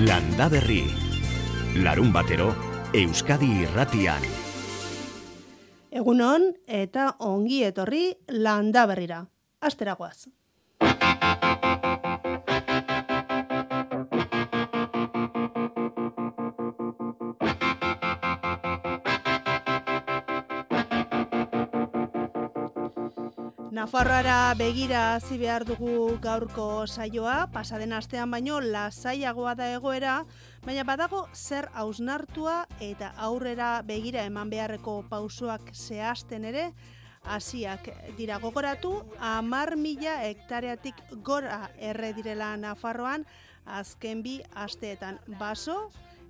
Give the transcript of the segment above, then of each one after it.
Landa Berri. Larun batero, Euskadi irratian. Egunon eta ongi etorri Landa Berrira. Asteragoaz. Nafarroara begira hasi behar dugu gaurko saioa, pasaden astean baino lasaiagoa da egoera, baina badago zer hausnartua eta aurrera begira eman beharreko pausoak zehazten ere, hasiak dira. Gogoratu, amar mila hektareatik gora erre direla Nafarroan, azken bi asteetan. Baso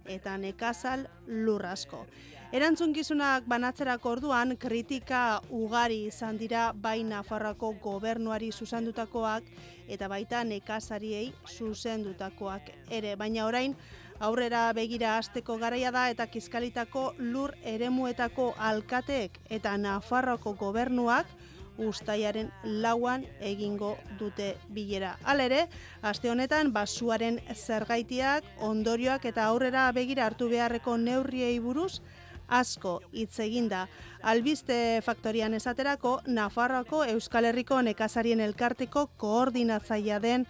eta nekazal lurrasko. Erantzunkizunak banatzerako orduan kritika ugari izan dira bai Nafarroako gobernuari zuzendutakoak eta baita nekazariei zuzendutakoak ere, baina orain aurrera begira hasteko garaia da eta kizkalitako lur eremuetako alkateek eta Nafarroako gobernuak ustaiaren lauan egingo dute bilera. Halere, aste honetan basuaren zergaitiak, ondorioak eta aurrera begira hartu beharreko neurriei buruz asko hitz eginda. Albiste faktorian esaterako, Nafarroako Euskal Herriko nekazarien elkarteko koordinatzaia den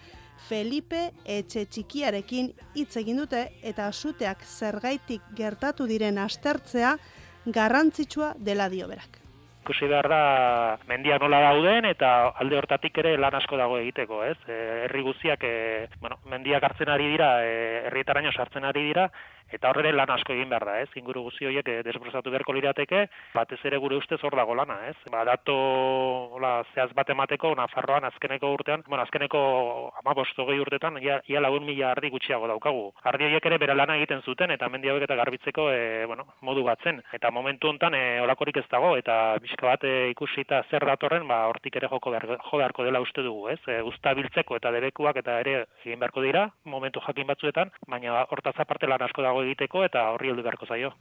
Felipe Etxe Txikiarekin hitz egin dute eta suteak zergaitik gertatu diren astertzea garrantzitsua dela dio berak. Ikusi behar da mendia nola dauden eta alde hortatik ere lan asko dago egiteko, ez? E, herri guztiak e, bueno, mendiak hartzen ari dira, e, herrietaraino sartzen ari dira eta horre lan asko egin behar da, ez? Inguru guzti horiek eh, desbrozatu beharko lirateke, batez ere gure ustez hor dago lana, ez? Ba, dato, hola, zehaz bat emateko, Nafarroan azkeneko urtean, bueno, azkeneko amabosto gehi urtetan, ia, ia lagun mila ardi gutxiago daukagu. Ardi horiek ere bere lana egiten zuten, eta mendi hauek eta garbitzeko, e, bueno, modu batzen. Eta momentu hontan e, olakorik ez dago, eta bizka bat e, ikusita zer datorren, ba, hortik ere joko behar, jo beharko dela uste dugu, ez? E, usta biltzeko eta debekuak eta ere egin beharko dira, momentu jakin batzuetan, baina hortaz aparte lan asko dago egiteko eta horri heldu beharko zaio.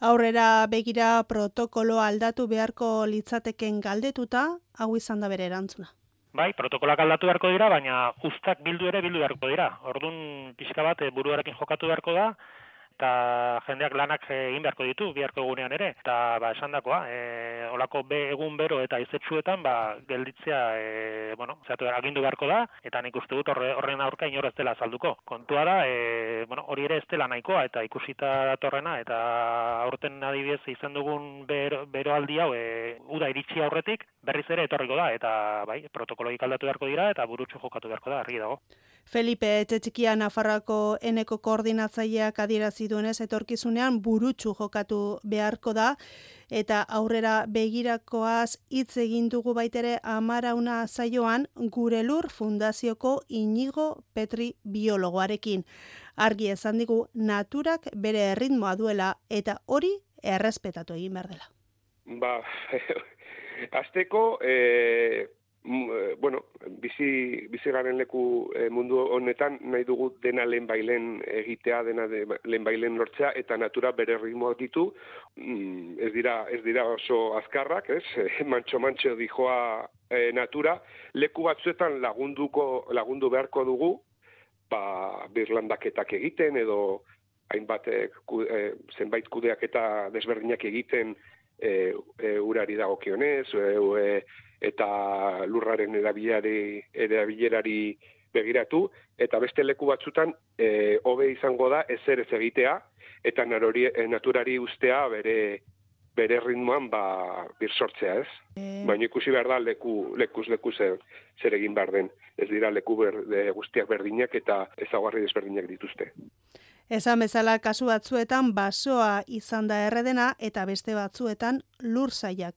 Aurrera begira protokolo aldatu beharko litzateken galdetuta, hau izan da bere erantzuna. Bai, protokoloak aldatu beharko dira, baina ustak bildu ere bildu beharko dira. Ordun pixka bat eh, buruarekin jokatu beharko da, eta jendeak lanak egin beharko ditu biharko egunean ere. Eta ba esandakoa e, olako be egun bero eta izetsuetan ba gelditzea e, bueno zatu agindu beharko da. Eta nik uste dut horre, horren aurka inor ez dela salduko kontua da e, bueno hori ere ez dela nahikoa eta ikusita datorrena eta aurten adibidez izan dugun bero, bero aldi hau e, uda iritsi aurretik berriz ere etorriko da. Eta bai protokoloik aldatu beharko dira eta burutsu jokatu beharko da argi dago. Felipe Etxekian Nafarrako eneko koordinatzaileak adierazi duenez etorkizunean burutsu jokatu beharko da eta aurrera begirakoaz hitz egin dugu baitere amarauna zaioan gure lur fundazioko inigo petri biologoarekin. Argi esan digu naturak bere erritmoa duela eta hori errespetatu egin behar dela. Ba, azteko, Mm, eh, bueno, bizi, bizi garen leku eh, mundu honetan nahi dugu dena lehen bailen egitea, dena de, lehen bailen lortzea, eta natura bere ritmoak ditu, mm, ez dira, ez dira oso azkarrak, ez? mantxo-mantxo dijoa e, natura, leku batzuetan lagunduko, lagundu beharko dugu, ba, birlandaketak egiten, edo hainbat e, zenbait kudeak eta desberdinak egiten e, e, urari dagokionez, e, eta lurraren erabilari erabilerari begiratu eta beste leku batzutan eh hobe izango da ezer ez egitea eta narori, e, naturari ustea bere bere ritmoan ba bir sortzea, ez? E... Baina ikusi behar da leku lekuz leku zer, zer egin behar den. Ez dira leku ber, de, guztiak berdinak eta ezagarri desberdinak dituzte. Esan bezala kasu batzuetan basoa izan da erredena eta beste batzuetan lur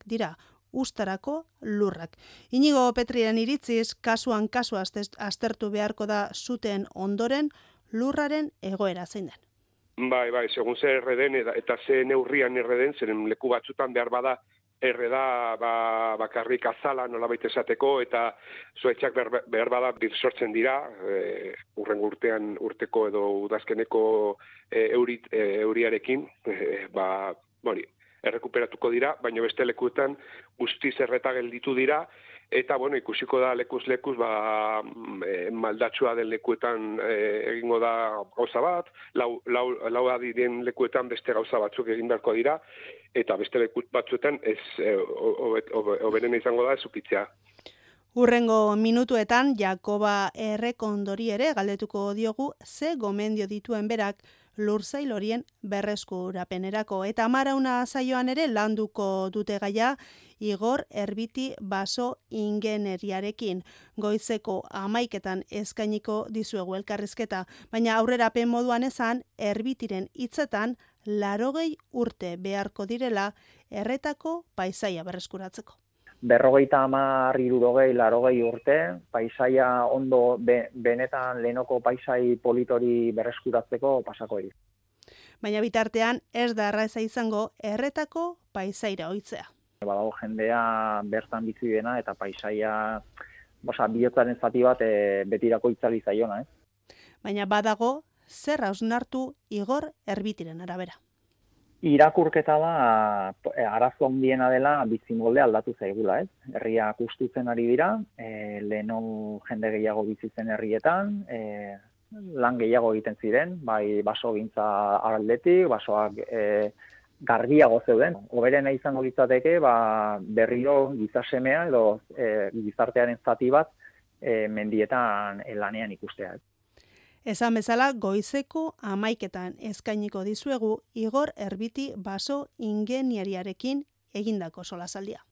dira ustarako lurrak. Inigo Petriren iritziz, kasuan kasu aztertu beharko da zuten ondoren lurraren egoera zein den. Bai, bai, segun zer erreden eta ze neurrian erreden, zeren leku batzutan behar bada erreda ba, bakarrik azala nola baita esateko eta zuetxak behar, bada bir sortzen dira e, urren urtean urteko edo udazkeneko e, eurit, e, euriarekin e, ba, bori, errekuperatuko dira, baina beste lekuetan guzti zerreta gelditu dira, eta bueno, ikusiko da lekuz lekuz ba e, maldatsua den lekuetan e, egingo da gauza bat, lau lau lau adiren lekuetan beste gauza batzuk egin beharko dira eta beste leku batzuetan ez e, oberen izango da ezukitzea. Urrengo minutuetan Jakoba Errekondori ere galdetuko diogu ze gomendio dituen berak lurzail horien berreskurapenerako. Eta marauna zaioan ere landuko dute gaia Igor Erbiti baso ingeneriarekin. Goizeko amaiketan eskainiko dizuegu elkarrizketa, baina aurrerapen moduan esan Erbitiren hitzetan larogei urte beharko direla erretako paisaia berreskuratzeko berrogeita hamar irurogei larogei urte, paisaia ondo benetan lehenoko paisai politori berreskuratzeko pasako eri. Baina bitartean ez da erraza izango erretako paisaira oitzea. Badago jendea bertan bizi dena eta paisaia bosa, bihotzaren zati bat e, betirako itzali zaiona, eh? Baina badago zer hausnartu igor erbitiren arabera irakurketa da e, arazo handiena dela bizimolde aldatu zaigula, ez? Herriak ustutzen ari dira, e, leheno jende gehiago bizitzen herrietan, e, lan gehiago egiten ziren, bai baso gintza araldetik, basoak e, garbiago zeuden. Oberena izango litzateke, ba, berriro gizasemea edo e, gizartearen zati bat e, mendietan lanean ikustea. Esan bezala, goizeko amaiketan eskainiko dizuegu Igor Erbiti baso ingeniariarekin egindako solasaldia.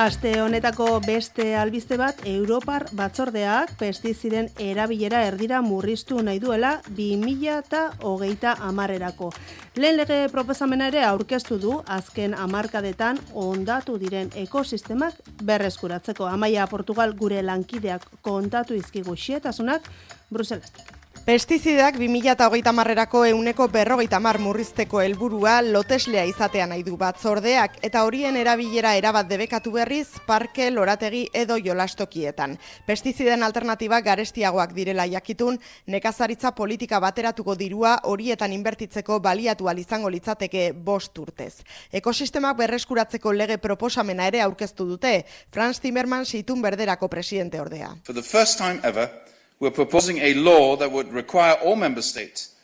Aste honetako beste albiste bat, Europar batzordeak pestiziden erabilera erdira murriztu nahi duela 2000 eta hogeita amarrerako. Lehen lege proposamena ere aurkeztu du azken amarkadetan ondatu diren ekosistemak berreskuratzeko. Amaia Portugal gure lankideak kontatu izkigu xietasunak Bruselastik. Pestizidak 2008 marrerako euneko berrogeita mar murrizteko helburua loteslea izatea nahi du batzordeak eta horien erabilera erabat debekatu berriz parke, lorategi edo jolastokietan. Pestiziden alternatiba garestiagoak direla jakitun, nekazaritza politika bateratuko dirua horietan inbertitzeko baliatu izango litzateke bost urtez. Ekosistemak berreskuratzeko lege proposamena ere aurkeztu dute, Franz Timmerman situn berderako presidente ordea. For the first time ever, we're proposing a law that would require all member states.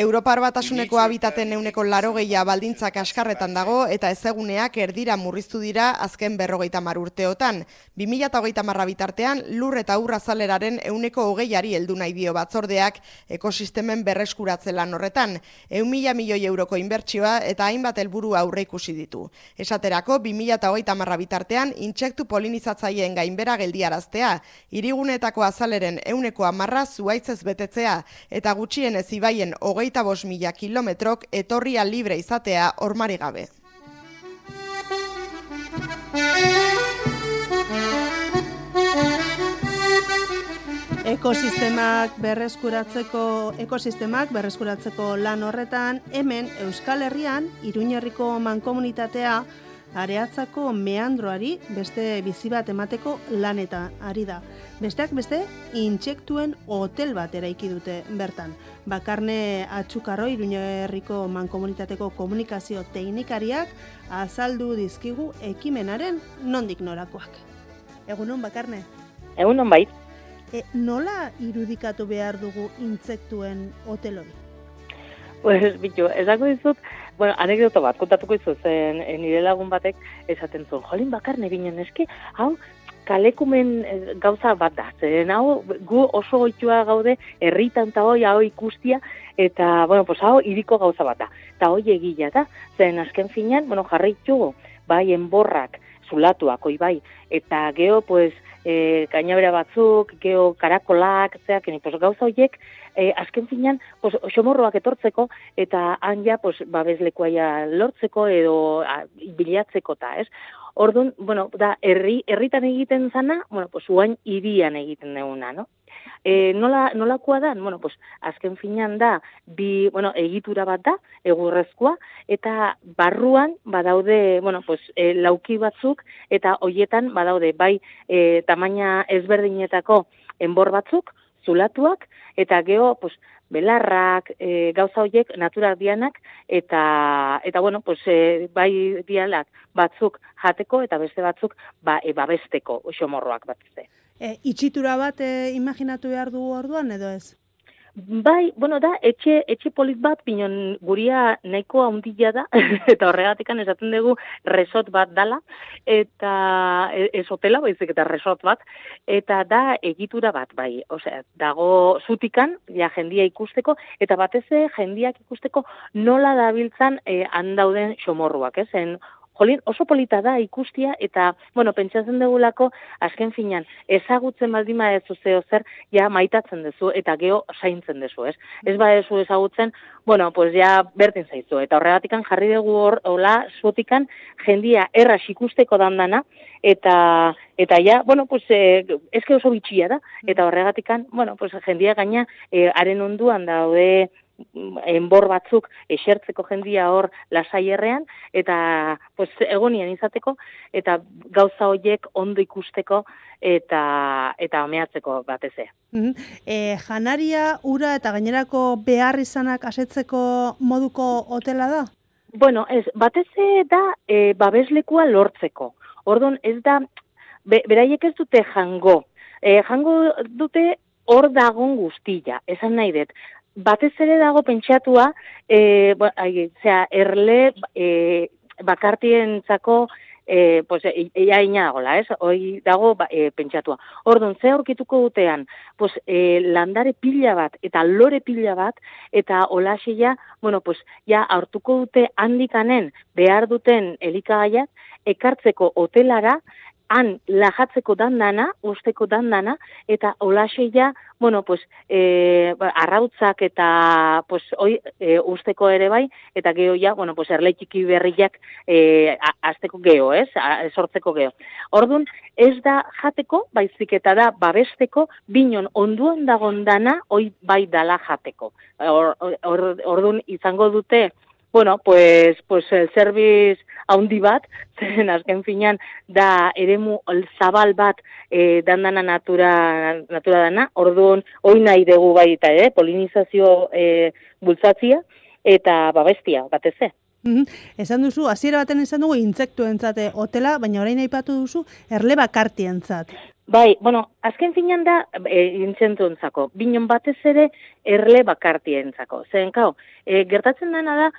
Europar batasuneko habitaten neuneko laro gehiago baldintzak askarretan dago eta ezeguneak erdira murriztu dira azken berrogeita mar urteotan. 2008 marra bitartean lur eta urra zaleraren euneko hogeiari heldu nahi dio batzordeak ekosistemen berreskuratze lan horretan. Eun mila milioi euroko inbertsioa eta hainbat helburu aurre ikusi ditu. Esaterako 2008 marra bitartean intsektu polinizatzaileen gainbera geldiaraztea, irigunetako azaleren euneko amarra zuaitzez betetzea eta gutxien zibaien hogeita bos mila kilometrok etorria libre izatea ormari gabe. Ekosistemak berreskuratzeko ekosistemak berreskuratzeko lan horretan hemen Euskal Herrian Iruñerriko mankomunitatea areatzako meandroari beste bizi bat emateko laneta ari da. Besteak beste, intsektuen hotel bat eraiki dute bertan. Bakarne atxukarro iruñerriko mankomunitateko komunikazio teknikariak azaldu dizkigu ekimenaren nondik norakoak. Egunon, Bakarne? Egunon, bait. E, nola irudikatu behar dugu intsektuen hotel hori? Pues, bitu, esako dizut, bueno, anekdoto bat, kontatuko izu zen, e, nire lagun batek esaten zuen, jolin bakarne binen eski, hau, kalekumen eh, gauza bat da, zen hau, gu oso goitua gaude, herritan eta hoi, hau ikustia, eta, bueno, pues, hau, iriko gauza bat da, eta hoi egila da, zen azken finean, bueno, jarraitu, bai, enborrak, zulatuak, oi bai, eta geho, pues, e, gainabera batzuk, geho, karakolak, zeak, pues, gauza horiek, e, azken finean, pues, xomorroak etortzeko, eta han ja, pues, babeslekoa lortzeko edo a, bilatzeko ta, ez? Orduan, bueno, da, herri, herritan egiten zana, bueno, pues, uain irian egiten deuna, no? E, nola, nolakoa da? Bueno, pues, azken finean da, bi, bueno, egitura bat da, egurrezkoa, eta barruan badaude, bueno, pues, e, lauki batzuk, eta hoietan badaude, bai, e, tamaina ezberdinetako enbor batzuk, zulatuak, eta geho, pues, belarrak, e, gauza horiek naturak dianak, eta, eta bueno, pues, e, bai dialak batzuk jateko, eta beste batzuk ba, e, babesteko xomorroak bat E, itxitura bat e, imaginatu behar du orduan, edo ez? Bai, bueno, da, etxe, etxe polit bat, pinon guria nahiko handila da, eta horregatikan esaten dugu resort bat dala, eta e, ez hotela, baizik eta resort bat, eta da egitura bat, bai, osea, dago zutikan, ja jendia ikusteko, eta batez jendiak ikusteko nola dabiltzan e, handauden xomorruak, ez, en Jolin, oso polita da ikustia eta, bueno, pentsatzen dugulako, azken finan, ezagutzen baldima ez zuzeo zer, ja maitatzen duzu eta geho saintzen duzu, ez? Ez ba ezu ezagutzen, bueno, pues ja bertin zaizu. Eta horregatikan jarri dugu hor, hola, zuotikan, jendia erras ikusteko dandana, eta eta ja, bueno, pues eh, eske oso bitxia da, eta horregatikan, bueno, pues jendia gaina, eh, onduan daude, enbor batzuk esertzeko jendia hor lasaierrean eta pues egonien izateko eta gauza hoiek ondo ikusteko eta eta omeatzeko batez ere. Mm janaria, ura eta gainerako behar izanak asetzeko moduko hotela da? Bueno, ez, batez da e, babeslekua lortzeko. Ordon ez da beraiek ez dute jango. E, jango dute hor dagon guztia, esan nahi dut batez ere dago pentsatua, e, bo, ai, zera, erle e, bakartientzako e, pues, e, ia inagola, ez? Hoi dago ba, e, pentsatua. Orduan, ze aurkituko dutean, pues, e, landare pila bat, eta lore pila bat, eta olasia, bueno, pues, ja, hartuko dute handikanen behar duten elikagaiak, ekartzeko hotelara, han lajatzeko dandana, usteko dandana, eta olaseia, bueno, pues, e, arrautzak eta pues, oi, e, usteko ere bai, eta geho ja, bueno, pues, erleitiki berriak e, azteko geho, ez? sortzeko geho. Orduan, ez da jateko, baizik eta da babesteko, binon onduan dagon dana, oi bai dala jateko. Or, or, orduan, izango dute, bueno, pues, pues el serviz haundi bat, zen azken finan da eremu zabal bat e, dandana natura, natura dana, orduan hoi nahi dugu baita, eh, polinizazio e, bultzatzia eta babestia, batez ze. Mm Esan duzu, hasiera baten esan dugu intsektu entzate hotela, baina orain aipatu duzu erle bakarti entzat. Bai, bueno, azken finan da e, intzentu binon batez ere erle bakarti entzako. Zen, kau, e, gertatzen dena da,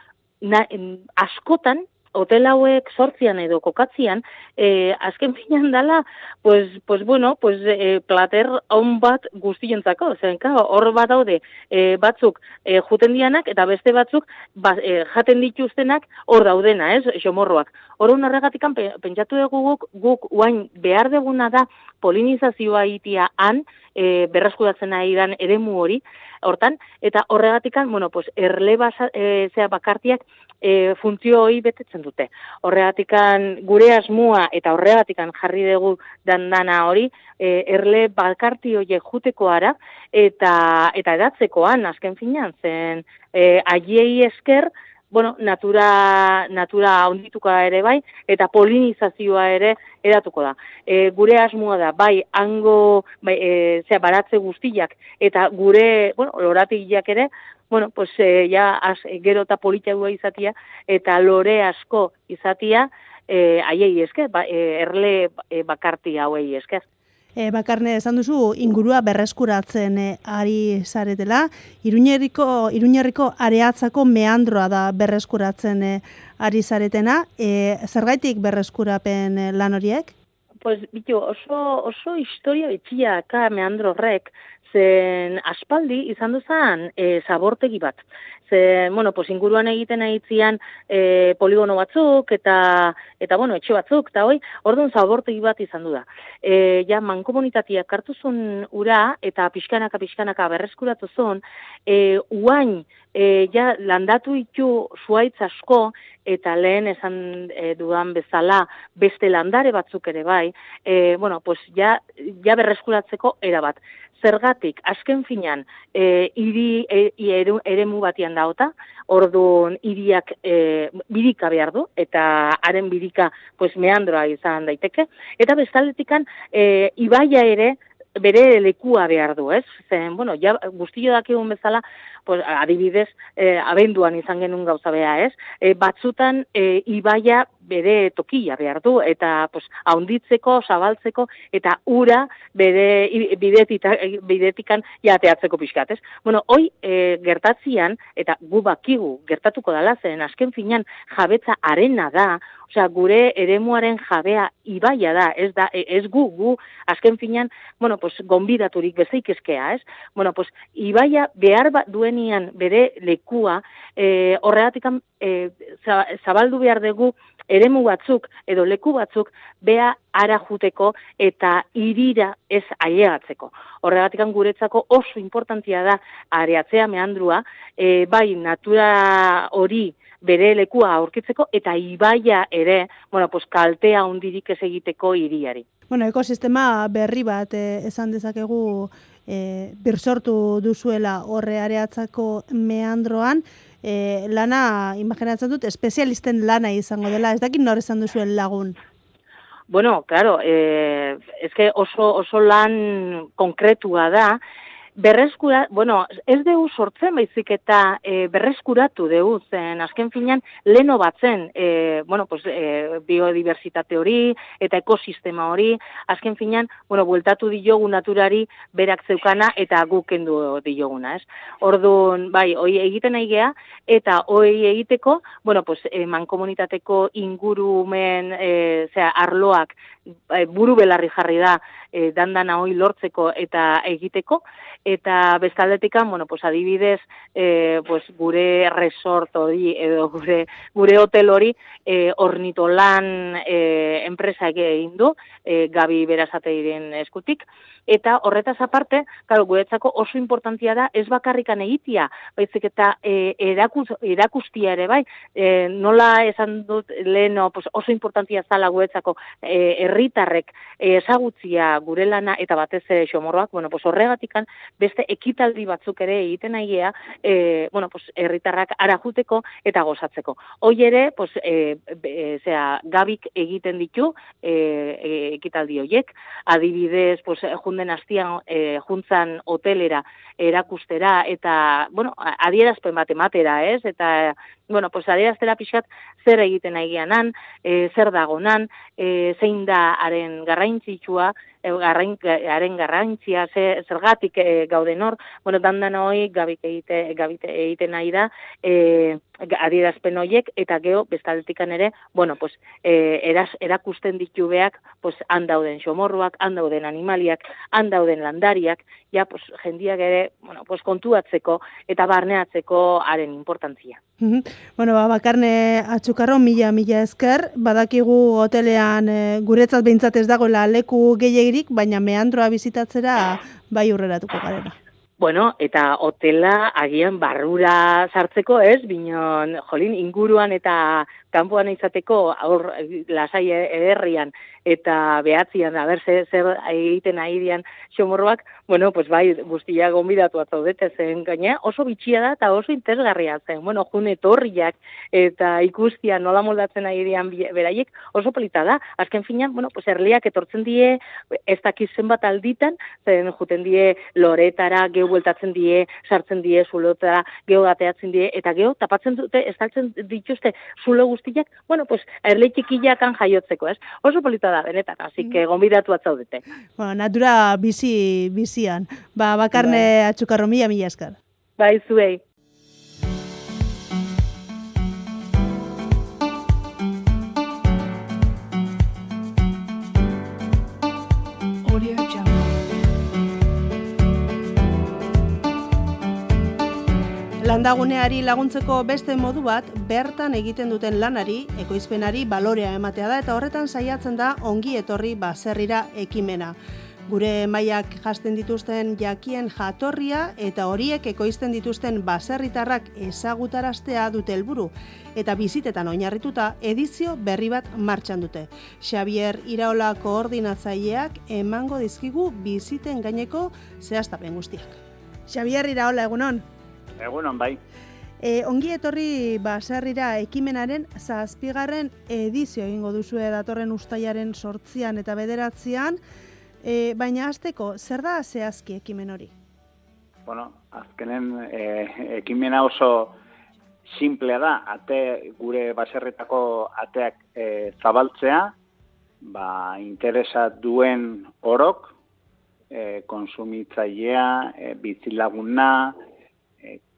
na, askotan, hotel hauek sortzian edo kokatzian, e, azken finan dala, pues, pues bueno, pues, e, plater hon bat guztientzako, zen, hor bat daude e, batzuk e, juten dianak, eta beste batzuk ba, e, jaten dituztenak hor daudena, ez, xomorroak. Hor horregatik pentsatu dugu guk, guk uain behar deguna da polinizazioa itia han, e, berreskuratzen nahi dan eremu hori, hortan, eta horregatikan, bueno, pues, erle basa, e, zea bakartiak e, funtzio hori betetzen dute. Horregatikan gure asmua eta horregatikan jarri dugu dandana hori, e, erle bakarti hori juteko ara, eta, eta edatzekoan, azken finan, zen, e, aiei esker, bueno, natura, natura ondituko ere bai, eta polinizazioa ere edatuko da. E, gure asmoa da, bai, hango, bai, e, zera, baratze guztiak, eta gure, bueno, loratik ere, bueno, pues, e, ja, az, gero eta politiagua izatia, eta lore asko izatia, e, aiei esker, ba, e, erle e, bakarti hauei esker. E, bakarne esan duzu ingurua berreskuratzen e, ari zaretela. Iruñerriko, Iruñerriko areatzako meandroa da berreskuratzen e, ari zaretena. E, zergaitik berreskurapen lan horiek? Pues, bitu, oso, oso historia bitxia ka meandro horrek, zen aspaldi izan duzan e, zabortegi bat ze, bueno, pues inguruan egiten aitzian e, poligono batzuk eta eta bueno, etxe batzuk eta hoi, orduan zabortegi bat izan du da. E, ja mankomunitatea hartu zuen ura eta pixkanaka pixkanaka berreskuratu zuen, e, uain e, ja landatu itu zuaitz asko eta lehen esan e, dudan bezala beste landare batzuk ere bai, e, bueno, pues ja, ja berreskuratzeko erabat zergatik, azken finan, e, iri e, eremu batian daota, orduan iriak e, birika behar du, eta haren birika pues, meandroa izan daiteke, eta bestaletikan e, ibaia ere bere lekua behar du, ez? Zen, bueno, ja, guztio dakigun bezala, pues, adibidez, e, abenduan izan genuen gauza beha, ez? E, batzutan, e, ibaia bere tokia behar du, eta pues, haunditzeko, zabaltzeko, eta ura bere bidetita, bidetikan jateatzeko pixkat, ez? Bueno, hoi e, gertatzian, eta gu bakigu gertatuko dala zen, azken finan jabetza arena da, osea, gure eremuaren jabea ibaia da, ez da, e, ez gu, gu, azken finan, bueno, pues, gonbidaturik bezaik eskea, ez? Bueno, pues, ibaia behar bat duenian bere lekua, e, horregatik e, zabaldu behar dugu eremu batzuk edo leku batzuk bea ara juteko eta irira ez ailegatzeko. Horregatik guretzako oso importantia da areatzea meandrua, e, bai natura hori bere lekua aurkitzeko eta ibaia ere, bueno, pues kaltea hundirik ez egiteko iriari. Bueno, ekosistema berri bat eh, esan dezakegu eh, birsortu duzuela horre areatzako meandroan, e, lana, imaginatzen dut, espezialisten lana izango dela, ez dakit nor esan duzuen lagun? Bueno, claro, eh, es que oso, oso lan konkretua da, berreskura, bueno, ez dugu sortzen baizik eta e, berreskuratu dugu zen, azken finean, leno batzen, e, bueno, pues, e, biodiversitate hori eta ekosistema hori, azken finean, bueno, bueltatu diogu naturari berak zeukana eta gukendu dioguna, ez? Orduan, bai, hoi egiten nahi gea, eta hoi egiteko, bueno, pues, e, mankomunitateko ingurumen, e, zera, arloak, e, buru belarri jarri da, e, dandana hoi lortzeko eta egiteko, eta bestaldetikan, bueno, pues adibidez, e, pues gure resort hori edo gure gure hotel hori e, ornitolan e, enpresa egin du, e, Gabi Berazateiren eskutik, eta horretaz aparte, claro, guretzako oso importantia da ez bakarrikan egitia, baizik eta e, erakuz, erakustia ere bai, e, nola esan dut leno pues oso importantia zala guretzako e, herritarrek ezagutzia gure lana eta batez ere xomorroak, bueno, pues horregatikan beste ekitaldi batzuk ere egiten aigea, e, bueno, pues herritarrak arajuteko eta gozatzeko. Hoi ere, pues, e, e, zera, gabik egiten ditu e, e, ekitaldi hoiek, adibidez, pues, junden hastian e, juntzan hotelera erakustera eta, bueno, adierazpen bat ematera, ez? Eta, bueno, pues adieraztera pixkat zer egiten aigianan, e, zer dagonan, e, zein da haren garraintzitsua, haren garrantzia, ze, zergatik e, gauden hor, bueno, dandan hoi gabik egite, gabite egiten nahi da, e, adierazpen hoiek eta geo bestaletikan ere, bueno, pues, e, eras, erakusten ditu beak, pues, handauden xomorruak, handauden animaliak, handauden landariak, ja, pues, jendiak ere, bueno, pues, kontuatzeko eta barneatzeko haren importantzia. Bueno, ba, bakarne atxukarro, mila, mila esker, badakigu hotelean e, guretzat behintzat ez dagoela leku gehiagirik, baina meandroa bizitatzera bai urreratuko garela. Bueno, eta hotela agian barrura sartzeko, ez? Binon, jolin, inguruan eta kanpoan izateko aur lasai ederrian eta behatzian, aber zer, zer egiten dian xomorroak, bueno, pues bai, guztia gombidatu atzaudete zen gaina, oso bitxia da eta oso interesgarria zen. Bueno, jun etorriak eta ikustia nola moldatzen dian beraiek oso polita da. Azken finan, bueno, pues erliak etortzen die, ez dakiz zenbat alditan, zen juten die loretara, geu bueltatzen die, sartzen die, zulotara, geu gateatzen die, eta geu tapatzen dute, ez dituzte zulo guztiak, bueno, pues erle txikiakan jaiotzeko, ez? Oso polita da, benetan, así que gombidatu atzaudete. Bueno, natura bizi, bizian. Ba, bakarne bai. atxukarro mila, mila eskar. Bai, zuei. Landaguneari laguntzeko beste modu bat, bertan egiten duten lanari, ekoizpenari balorea ematea da, eta horretan saiatzen da ongi etorri baserrira ekimena. Gure maiak jasten dituzten jakien jatorria eta horiek ekoizten dituzten baserritarrak ezagutaraztea dute helburu eta bizitetan oinarrituta edizio berri bat martxan dute. Xavier Iraola koordinatzaileak emango dizkigu biziten gaineko zehaztapen guztiak. Xavier Iraola egunon. Egunon, bai. E, ongi etorri baserrira ekimenaren zazpigarren edizio egingo duzue datorren ustaiaren sortzian eta bederatzean. E, baina hasteko zer da zehazki ekimen hori? Bueno, azkenen e, ekimena oso simplea da, ate gure baserretako ateak e, zabaltzea, ba, interesa duen orok, e, konsumitzailea, e, bizilaguna,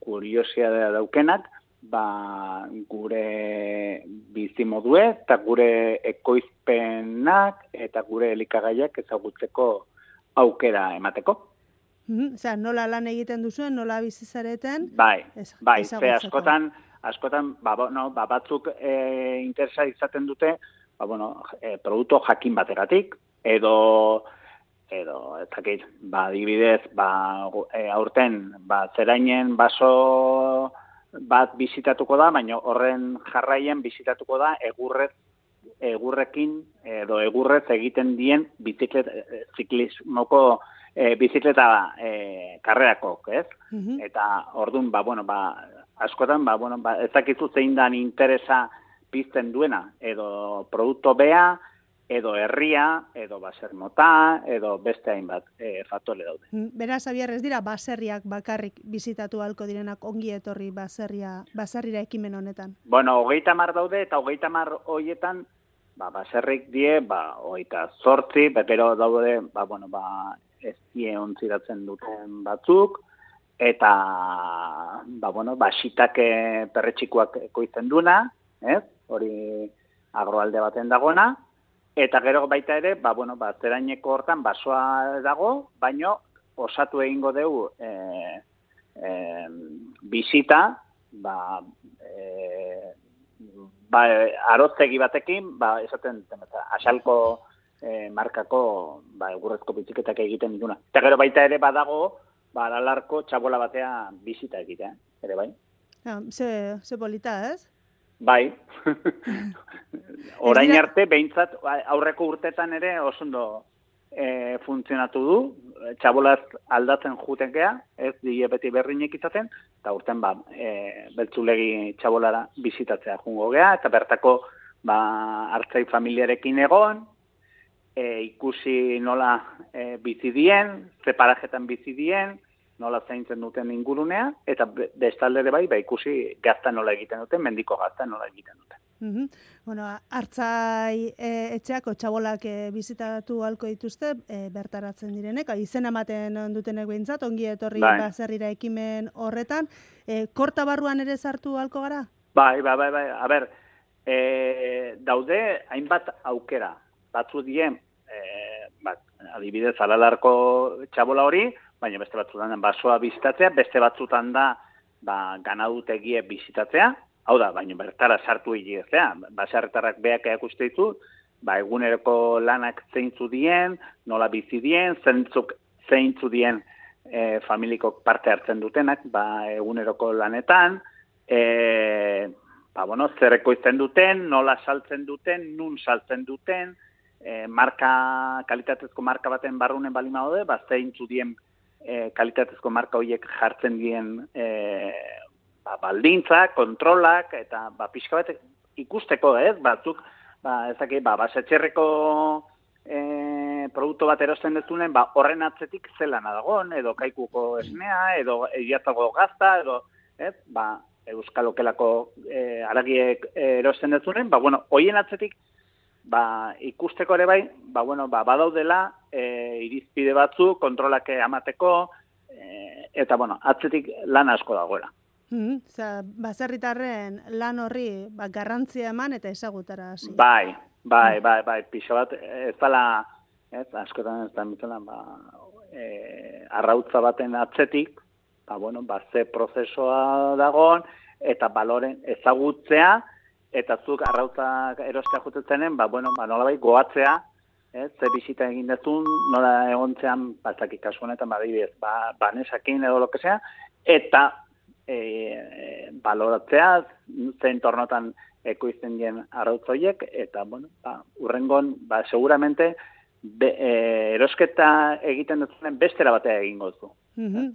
kuriosia da daukenak, ba, gure bizimodue eta gure ekoizpenak eta gure elikagaiak ezagutzeko aukera emateko. Mm -hmm. nola lan egiten duzuen, nola bizizareten? Bai, bai, ze askotan, askotan, ba, no, ba, batzuk e, interesa izaten dute, ba, bueno, e, produktu jakin bateratik, edo edo ez dakit, ba, dibidez, ba, e, aurten, ba, zerainen baso bat bizitatuko da, baina horren jarraien bizitatuko da egurrez egurrekin edo egurrez egiten dien biziklet ziklismoko e, bizikleta e, karreako, ez? Mhm. Eta ordun ba bueno, ba askotan ba bueno, ba ezakizu zein dan interesa pizten duena edo produktu bea edo herria, edo baser mota, edo beste hainbat e, faktore daude. Mm, beraz, Abier, ez dira baserriak bakarrik bizitatu halko direnak ongi etorri baserria, baserrira ekimen honetan? Bueno, hogeita mar daude, eta hogeita mar hoietan, ba, baserrik die, ba, hogeita zortzi, bepero daude, ba, bueno, ba, ez die ontziratzen duten batzuk, eta, ba, bueno, ba, xitake perretxikoak ekoizten duna, ez? Hori agroalde baten dagoena, Eta gero baita ere, ba, bueno, ba, zeraineko hortan basoa dago, baino osatu egingo dugu e, e, bisita, ba, e, ba, arotzegi batekin, ba, esaten, temeta, asalko e, markako ba, egurrezko biziketak egiten dituna. Eta gero baita ere badago, ba, aralarko txabola batea bisita egitea, ere bai? Ja, ze, ze polita, ez? Bai. Orain arte, behintzat, aurreko urtetan ere osondo e, funtzionatu du, txabolaz aldatzen jutekea, ez die beti berrinek izaten, eta urten ba, e, beltzulegi txabolara bizitatzea jungo gea, eta bertako ba, hartzai familiarekin egon, e, ikusi nola e, bizidien, zeparajetan bizidien, nola zaintzen duten ingurunea, eta bestalde ere bai, ba, ikusi gazta nola egiten duten, mendiko gazta nola egiten duten. Mm Bueno, hartzai e, etxeako txabolak e, bizitatu halko dituzte, e, bertaratzen direnek, izen ematen dutenek behintzat, ongi etorri bai. baserrira ekimen horretan. E, korta barruan ere sartu halko gara? Bai, bai, bai, bai. A ber, e, daude hainbat aukera. Batzu dien, e, bat, adibidez, alalarko txabola hori, baina beste batzutan basoa bizitatzea, beste batzutan da ba, ganadutegie bizitatzea, hau da, baina bertara sartu egizea, basarretarrak beak eakuste ditu, ba, eguneroko lanak zeintzu dien, nola bizi dien, zeintzuk zeintzu dien e, familiko parte hartzen dutenak, ba, eguneroko lanetan, e, ba, bueno, zer ekoizten duten, nola saltzen duten, nun saltzen duten, e, marka, kalitatezko marka baten barrunen balima daude, ba, zeintzu dien e, kalitatezko marka horiek jartzen dien e, ba, baldintzak, kontrolak, eta ba, pixka bat ikusteko, ez? Batzuk, ba, ezakit, ba, basetxerreko e, produktu bat erosten dezunen, ba, horren atzetik zelan adagon, edo kaikuko esnea, edo egiatago gazta, edo, ez? Ba, Euskal Okelako e, aragiek erosten dezunen, ba, bueno, hoien atzetik, ba, ikusteko ere bai, ba, bueno, ba, badaudela e, irizpide batzu, kontrolak amateko, e, eta, bueno, atzetik lan asko dagoela. Mm, baserritarren lan horri ba, garrantzia eman eta ezagutara hasi. Bai, bai, bai, bai, pixo bat, ez dala, ez, askotan ez da mitzela, ba, e, arrautza baten atzetik, ba, bueno, ba, ze prozesoa dagoen, eta baloren ezagutzea, eta zuk arrautzak erostea jutetzenen, ba, bueno, ba, nola bai, goatzea, ez, ze bisita egin dezun, nola egontzean, batzak ikasu honetan, ba, dibidez, ba, banesakin edo lo que sea, eta e, e, baloratzea, zein tornotan ekoizten dien arrautzoiek, eta, bueno, ba, urrengon, ba, seguramente, be, e, erosketa egiten duzunen bestera batea egingo zu. Mm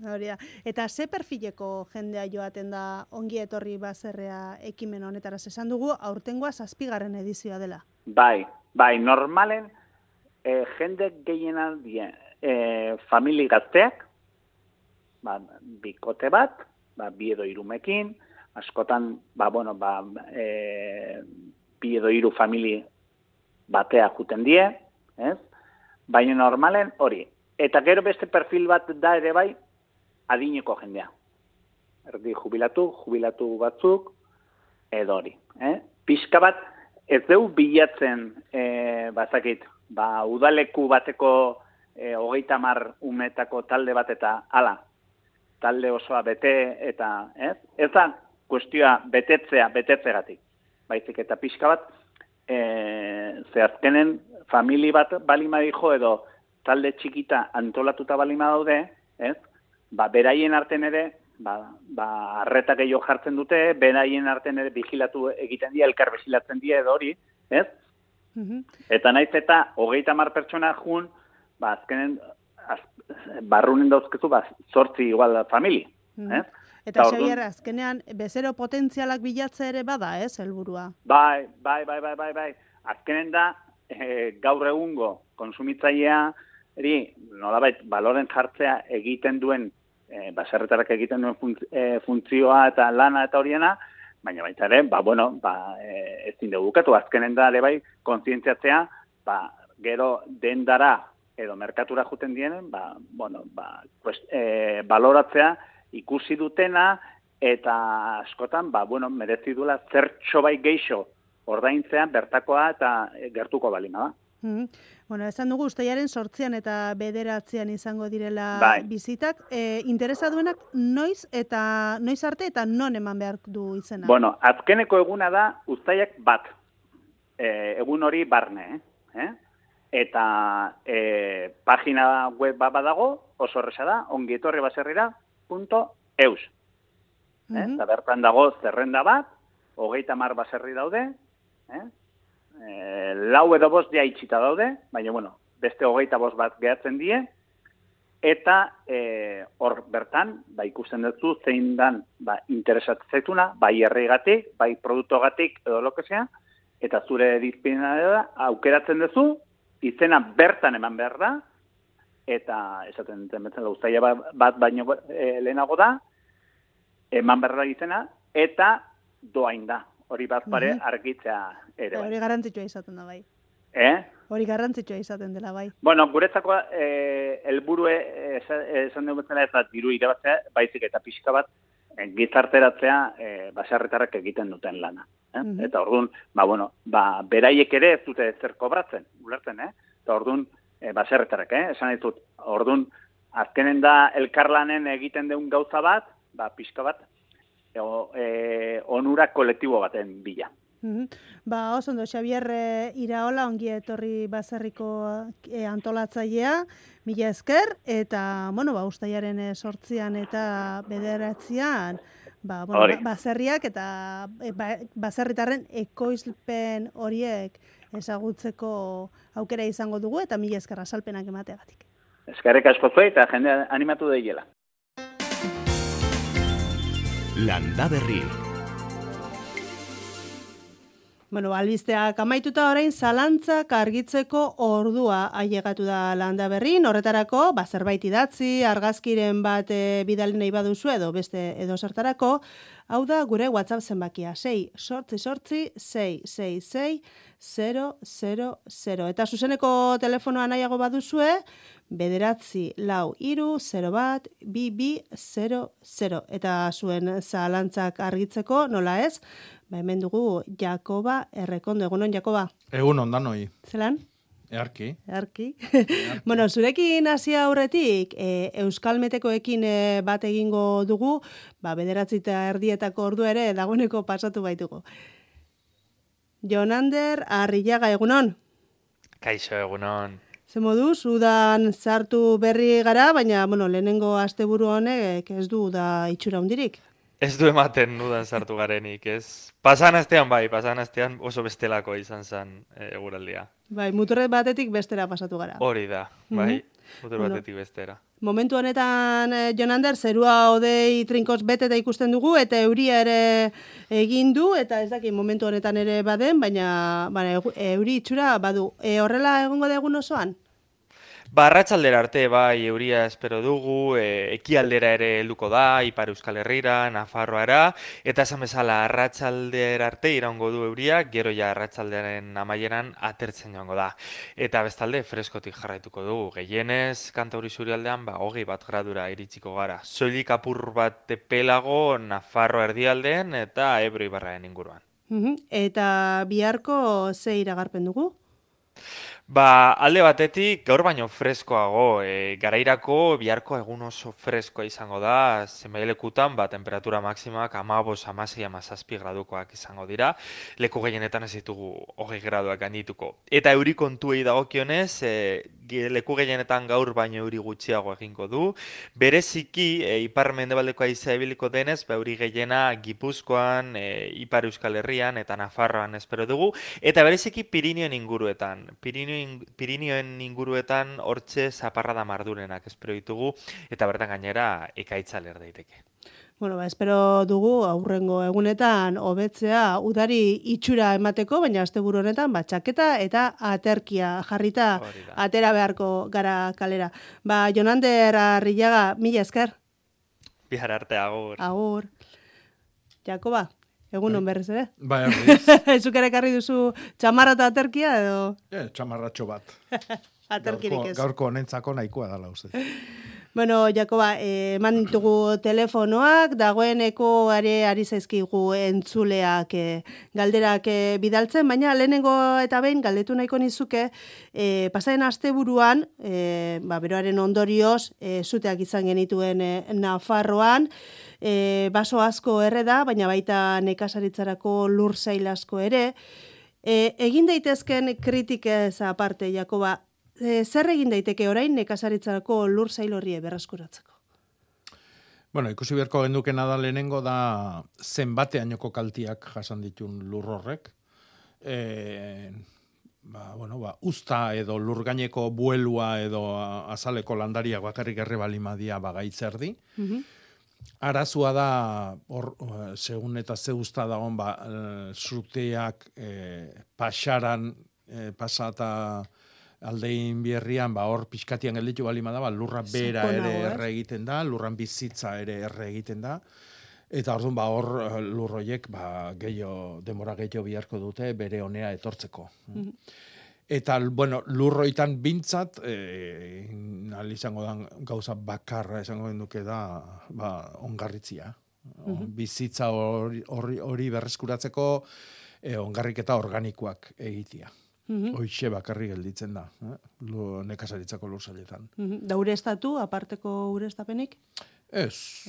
Eta ze perfileko jendea joaten da ongi etorri bazerrea ekimen honetara esan dugu, aurtengoa zazpigarren edizioa dela. Bai, bai, normalen e, jende gehiena die, e, famili gazteak, ba, bikote bat, ba, bi edo irumekin, askotan, ba, bueno, ba, e, bi edo iru famili batea juten die, ez? Baina normalen hori. Eta gero beste perfil bat da ere bai, adineko jendea. Erdi jubilatu, jubilatu batzuk, edo hori. Eh? Pizka bat, ez deu bilatzen, e, bazakit, ba, udaleku bateko e, hogeita mar umetako talde bat eta ala, talde osoa bete eta, ez? Ez da, kuestioa betetzea, betetzegatik. Baizik eta pixka bat, e, ze azkenen, famili bat balima dijo edo talde txikita antolatuta balima daude, ez? Ba, beraien arten ere, ba, ba, arreta gehiago jartzen dute, beraien arten ere vigilatu egiten dira, elkar bezilatzen dira edo hori, ez? Mhm. Eta naiz eta hogeita mar pertsona jun, ba, azkenen, az, barrunen dauzkezu, ba, sortzi igual famili, mm ez? Eta Xavier, azkenean, bezero potentzialak bilatze ere bada, ez, helburua? Bai, bai, bai, bai, bai, bai. Azkenen da, e, gaur egungo konsumitzailea, eri, nolabait, baloren jartzea egiten duen, e, baserretarak egiten duen e, funtzioa eta lana eta horiena, baina baita ere, ba, bueno, ba, e, ez zinde bukatu, azkenen da, ere bai, konzientziatzea, ba, gero dendara edo merkatura juten dienen, ba, bueno, ba, pues, e, baloratzea, ikusi dutena eta askotan ba bueno merezi duela zertxo bai geixo ordaintzean bertakoa eta gertuko balina da. Mm Bueno, esan dugu usteiaren sortzean eta bederatzean izango direla bai. bizitak. E, interesa duenak noiz eta noiz arte eta non eman behar du izena? Bueno, azkeneko eguna da ustaiak bat. E, egun hori barne, eh? Eta e, pagina web bat badago, oso horreza da, ongietorri baserrira, eus. Mm -hmm. Eta bertan dago zerrenda bat, hogeita mar baserri daude, eh? E, lau edo bost ja itxita daude, baina bueno, beste hogeita bost bat gehatzen die, eta e, hor bertan, ba, ikusten dut zein dan ba, interesatzetuna, bai herrigatik, bai produktogatik, edo lokezea, eta zure dizpina da, aukeratzen duzu, izena bertan eman behar da, eta esaten duten betzen ustaia bat baino e, lehenago da, eman berra izena, eta doain da. Hori bat pare mm argitzea ere. Bai. Hori garantzitsua izaten da bai. Eh? Hori garrantzitsua izaten dela bai. Bueno, guretzako eh helburue esan dugu bezala ez da diru irabatzea, baizik eta pixka bat eh, gizarteratzea eh basarretarrak egiten duten lana, eh? Eta ordun, ba bueno, ba beraiek ere ez dute zer kobratzen, ulertzen, eh? Eta ordun e, baserretarek, eh? esan ditut, ordun azkenen da elkarlanen egiten deun gauza bat, ba, pixka bat, e, e, onura kolektibo baten bila. Mm Ba, oso ondo, Xavier e, Iraola, ongi etorri baserriko e, antolatzailea, mila esker, eta, bueno, ba, ustaiaren e, sortzian eta bederatzean, ba, bueno, ba, baserriak eta e, ba, baserritarren ekoizpen horiek ezagutzeko aukera izango dugu eta mila eskerra salpenak emateagatik. Eskerrik asko zuei eta jende animatu daiela. Landa berri. Bueno, albisteak amaituta orain zalantzak argitzeko ordua ailegatu da landa berri, horretarako, ba, zerbait idatzi, argazkiren bat e, bidali nahi baduzu edo beste edo zertarako, hau da gure WhatsApp zenbakia, 6, sortzi, sortzi, 6, 6, 6, 0, 0, 0. Eta zuzeneko telefonoa nahiago baduzue, bederatzi lau iru, 0 bat, bi, bi, 0, 0. Eta zuen zalantzak argitzeko, nola ez, ba hemen dugu Jakoba errekondo. Egunon, Jakoba? Egun ondan hoi. Zelan? Earki. Earki. bueno, zurekin hasi aurretik, e, Euskal Metekoekin e, bat egingo dugu, ba, bederatzi eta erdietako ordu ere dagoeneko pasatu baitugu. Jonander, arriaga egunon. Kaixo egunon. Ze moduz, udan sartu berri gara, baina, bueno, lehenengo asteburu honek ez du da itxura hundirik. Ez du ematen nudan sartu garenik, ez? Pasan astean bai, pasan astean oso bestelako izan zen e, eguraldia. Bai, muturre batetik bestera pasatu gara. Hori da, bai, mm -hmm. muturre batetik bestera. Momentu honetan, eh, Jonander, zerua odei trinkos bete eta ikusten dugu, eta euria ere egin du, eta ez daki momentu honetan ere baden, baina, baina euri itxura badu. E, horrela egongo da egun osoan? Ba, arratsaldera arte, bai, euria espero dugu, e, ekialdera ere helduko da, Ipar Euskal Herrira, Nafarroara, eta esan bezala arratsaldera arte iraungo du euria, gero ja arratsaldearen amaieran atertzen joango da. Eta bestalde, freskotik jarraituko dugu, gehienez, kantauri zurialdean, ba, hogei bat gradura iritsiko gara. Soilik apur bat pelago, Nafarro erdialdean, eta Ebro Ibarraen inguruan. Eta biharko ze iragarpen dugu? Ba, alde batetik, gaur baino freskoago, e, garairako biharko egun oso freskoa izango da, zenbailekutan, ba, temperatura maksimak amabos, amasei, amazazpi gradukoak izango dira, leku gehienetan ez ditugu hogei graduak gaindituko. Eta euri kontuei dagokionez, e, leku gehienetan gaur baino euri gutxiago egingo du, bereziki, e, ipar mendebaldeko aizea ebiliko denez, ba, euri gehiena Gipuzkoan, e, Ipar Euskal Herrian eta Nafarroan espero dugu, eta bereziki Pirinioen inguruetan, Pirinio Pirinioen inguruetan hortxe zaparra da mardurenak espero ditugu. Eta bertan gainera ekaitza ler daiteke. Bueno, ba, espero dugu aurrengo egunetan hobetzea udari itxura emateko, baina asteburu honetan ba txaketa eta aterkia jarrita atera beharko gara kalera. Ba, Jonander Arrillaga, mila esker. Bihar arte agur. Agur. Jakoba, Egun on bai. berriz ere? Bai, berriz. Zuk ere karri duzu txamarra eta aterkia edo? Eh, txamarratxo bat. Aterkirik ez. Gaurko honentzako nahikoa dala uste. Bueno, Jakoba, eh, eman ditugu telefonoak, dagoeneko are ari zaizkigu entzuleak eh, galderak eh, bidaltzen, baina lehenengo eta behin galdetu nahiko nizuke, eh, pasaren asteburuan, eh, ba, beroaren ondorioz, eh, zuteak izan genituen eh, Nafarroan, eh, baso asko erre da, baina baita nekasaritzarako lur asko ere, E, egin daitezken kritikez aparte, Jakoba, e, zer egin daiteke orain nekazaritzarako lur zail horri berreskuratzeko? Bueno, ikusi beharko genduke nada lehenengo da zenbateainoko kaltiak jasan ditun lur horrek. E, ba, bueno, ba, usta edo lurgaineko buelua edo azaleko landaria bakarrik erre balimadia bagaitzerdi. Mm -hmm. Arazua da, or, segun eta ze usta da hon, ba, zuteak e, e, pasaran e, pasata aldein bierrian, ba, hor pixkatian gelditu bali da, ba, lurra bera ere erre egiten da, lurran bizitza ere erre egiten da, eta orduan ba, hor eh, lurroiek ba, gehiago, demora gehiago biharko dute bere honea etortzeko. Mhm. Eta, bueno, lurroitan bintzat, e, izango da gauza bakarra esango duke da, ba, ongarritzia. Mhm. Bizitza hori, hori berreskuratzeko e, ongarriketa organikoak egitea. -hmm. Bakarri gelditzen da, eh? Lu, nekasaritzako lurzailetan. Mm -hmm. Da urestatu, aparteko urestapenik? Ez,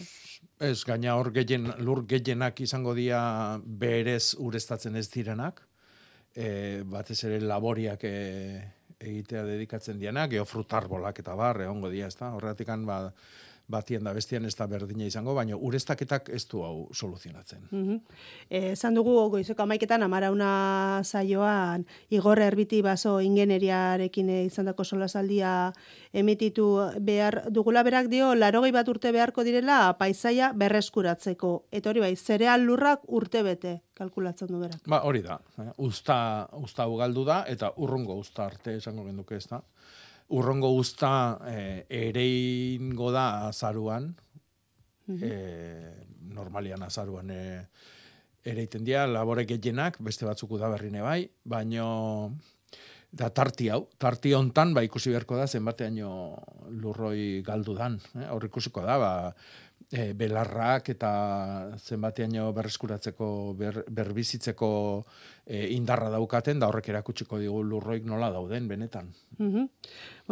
ez, gaina hor gehien, lur gehienak izango dira berez urestatzen ez direnak, e, batez ere laboriak e, egitea dedikatzen dianak, geofrutarbolak eta bar, egongo dira, ez da? Horretik ba, batien da bestian ez da berdina izango, baina urestaketak ez du hau soluzionatzen. Mm -hmm. Esan dugu, goizeko amaiketan, amarauna saioan, igorre erbiti baso ingeneriarekin izan dako solasaldia emititu behar dugula berak dio, larogei bat urte beharko direla paisaia berreskuratzeko. Eta hori bai, zereal lurrak urte bete kalkulatzen du berak. Ba, hori da. Eh? Usta, usta ugaldu da, eta urrungo usta arte esango genduke ez da urrongo guzta e, ereingo da azaruan, e, normalian azaruan e, ereiten dira, labore gehienak, beste batzuk da berrine bai, baino da tarti hau, tarti hontan ba ikusi beharko da zenbateaino lurroi galdu dan, eh? hor ikusiko da, ba, e, belarrak eta zenbateaino berreskuratzeko, ber, berbizitzeko e, indarra daukaten, da horrek erakutsiko digu lurroik nola dauden, benetan. Mm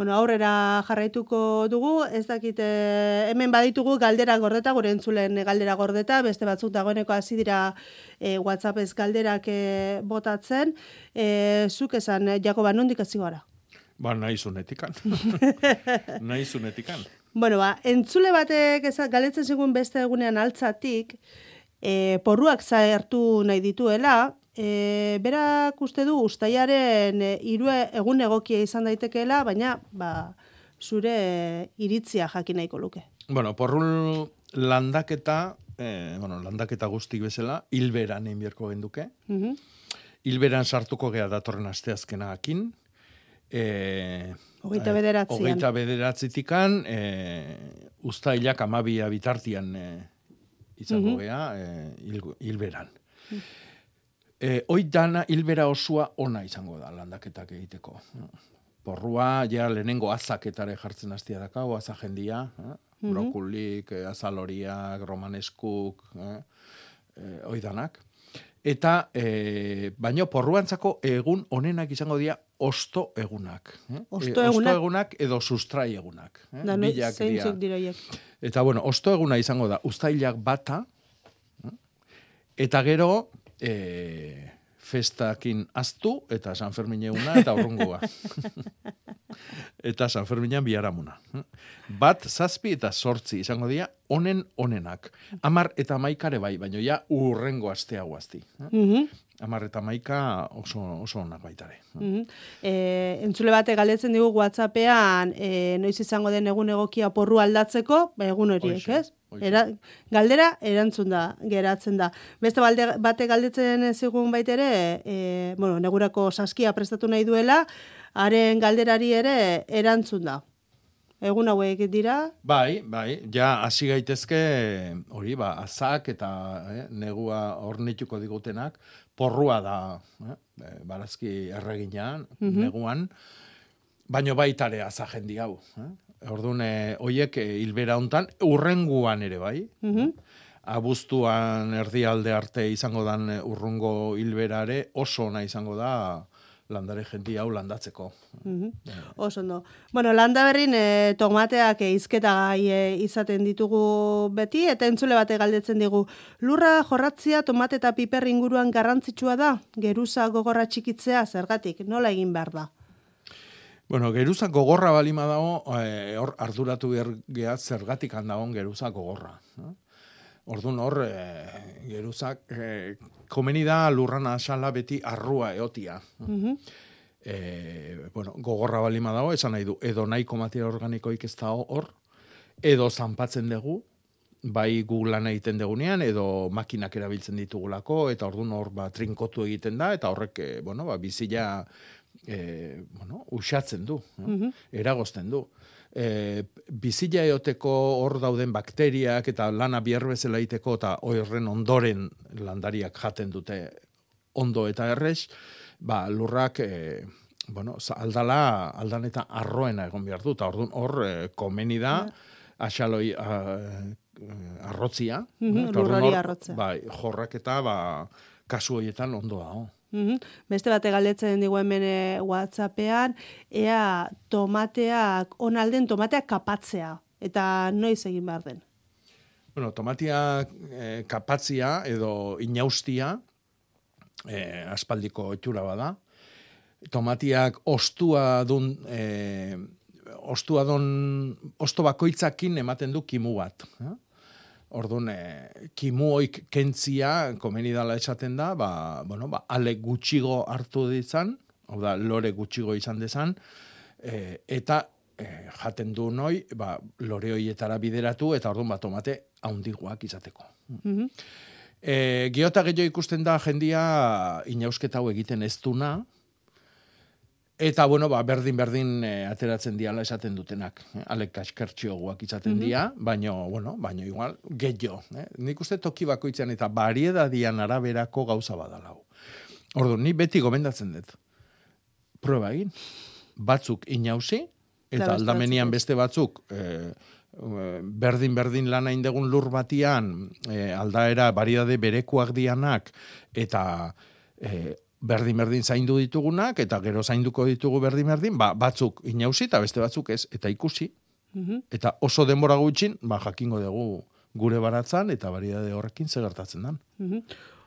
Bueno, aurrera jarraituko dugu, ez dakit hemen baditugu galdera gordeta, gure entzulen galdera gordeta, beste batzuk dagoeneko hasi dira e, WhatsApp ez galderak e, botatzen, e, zuk esan, Jakoba, nondik hasi gara? Ba, nahi zunetikan. nahi zunetikan. Bueno, ba, entzule batek ezak galetzen zigun beste egunean altzatik, e, porruak zaertu nahi dituela, e, berak uste du ustaiaren e, irue egun egokia izan daitekeela, baina ba, zure iritzia jakin nahiko luke. Bueno, porru landaketa, eh, bueno, landaketa guztik bezala, hilberan egin beharko genduke. Mhm. Hilberan sartuko gea datorren asteazkena akin. E, Hogeita bederatzian. Hogeita bederatzitikan, e, ustailak amabia bitartian e, izango Mhm. gea, e, hil- hilberan. E, hoi dana hilbera osua ona izango da landaketak egiteko. Porrua, ja lehenengo azaketare jartzen hastia dakau, azajendia, eh? Mhm. brokulik, eh, azaloriak, romaneskuk, eh? eh, hoi danak. Eta, e, baino porruantzako egun onenak izango dira osto egunak. Eh? Osto E, egunak? egunak edo sustrai egunak. Eh? Da, Bilak zeintzuk dira. dira hiek. Eta bueno, osto eguna izango da, ustailak bata, eh? eta gero, e, festakin aztu, eta San Fermin eguna, eta urrungoa. eta San Ferminan biharamuna. eh? Bat, zazpi eta sortzi izango dira, onen onenak. Amar eta maikare bai, baino ja urrengo astea guazti. Eh? Mhm. Amar eta maika oso, oso onak baitare. Mhm. E, entzule bate galdetzen digu WhatsAppean e, noiz izango den egun egokia porru aldatzeko, ba, egun horiek, ez? Era, galdera erantzun da, geratzen da. Beste balde, bate galdetzen zigun baitere, e, bueno, negurako saskia prestatu nahi duela, haren galderari ere erantzun da. Egun hauek dira, Bai, bai, ja hasi gaitezke hori ba azak eta eh, negua hornituko digutenak porrua da, eh, eh, barazki erreginan, Mhm. neguan, baino baitare azajendi hau, eh? Orduan, hoiek eh, hilbera hontan urrenguan ere bai. Mhm. Abuztuan erdialde arte izango dan urrungo hilberare oso ona izango da landare jenti hau landatzeko. Mhm. Oso ondo. Bueno, landa berrin e, tomateak e, izketagai e, izaten ditugu beti, eta entzule bate galdetzen digu. Lurra jorratzia tomate eta piper inguruan garrantzitsua da? Geruza gogorra txikitzea, zergatik, nola egin behar da? Bueno, geruza gogorra balima dago, eh, hor arduratu behar geha zergatik handagon geruza gogorra. Orduan hor, eh, geruzak, eh, komeni da lurran asala beti arrua eotia. Mhm. E, bueno, gogorra balima dago, esan nahi du, edo nahiko materia organikoik ez dago hor, edo zanpatzen dugu, bai gu lan egiten degunean, edo makinak erabiltzen ditugulako, eta orduan hor ba, trinkotu egiten da, eta horrek, e, bueno, ba, bizila, e, bueno, usatzen du, eh? Mhm. eragozten du. E, bizila eoteko hor dauden bakteriak eta lana bier bezala egiteko eta horren ondoren landariak jaten dute ondo eta errez, ba, lurrak e, bueno, aldala, aldan eta arroena egon behar du, eta orduan hor e, komeni da, asaloi a, arrotzia. Eta orduan lurrari hor, arrotzea. Bai, jorrak eta ba, kasu horietan ondo dago. Mhm. Beste bate galdetzen digu hemen e, WhatsAppean, ea tomateak, onalden tomateak kapatzea, eta noiz egin behar den. Bueno, tomatia eh, kapatzia edo inaustia eh, aspaldiko itxura bada. Tomatiak ostua dun eh, ostua dun osto bakoitzakin ematen du kimu bat. Eh? Orduan, eh, kimu oik kentzia, komeni dala esaten da, ba, bueno, ba, ale gutxigo hartu ditzan, hau da, lore gutxigo izan dezan, eh, eta eh, jaten du noi, ba, lore hoietara bideratu, eta orduan, ba, tomate haundiguak izateko. Mhm. E, geota gehiago ikusten da jendia inausketa hau egiten ez duna, eta bueno, ba, berdin berdin e, ateratzen diala esaten dutenak. Eh? Alek kaskertxioguak izaten Mhm. dira, baino, bueno, baino igual, gehiago. Eh? Nik uste toki bakoitzean eta bariedadian araberako gauza badalau. Ordu, ni beti gomendatzen dut. Proba egin. Batzuk inausi, Eta beste aldamenian beste batzuk eh, berdin-berdin lana indegun lur batian, eh, aldaera variedade berekoak dianak, eta eh, berdin-berdin zaindu ditugunak, eta gero zainduko ditugu berdin-berdin, ba, batzuk inausi eta beste batzuk ez, eta ikusi, Mhm. eta oso denbora gutxin, ba, jakingo dugu gure baratzan, eta variedade horrekin zer gertatzen dan. Mhm.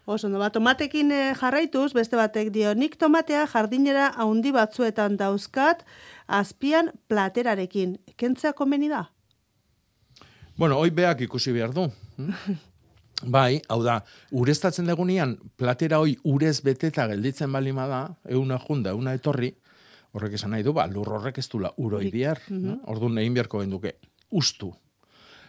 Oso, ondo, ba, tomatekin eh, jarraituz, beste batek dio, nik tomatea jardinera haundi batzuetan dauzkat, azpian platerarekin. Kentzea komeni da? Bueno, hoi beak ikusi behar du. Bai, hau da, ureztatzen degunean, platera hoi urez beteta gelditzen balima da, euna junda, euna etorri, Horrek esan nahi du, ba, lur horrek ez dula uroi bihar. Mhm. Orduan egin beharko genduke, ustu.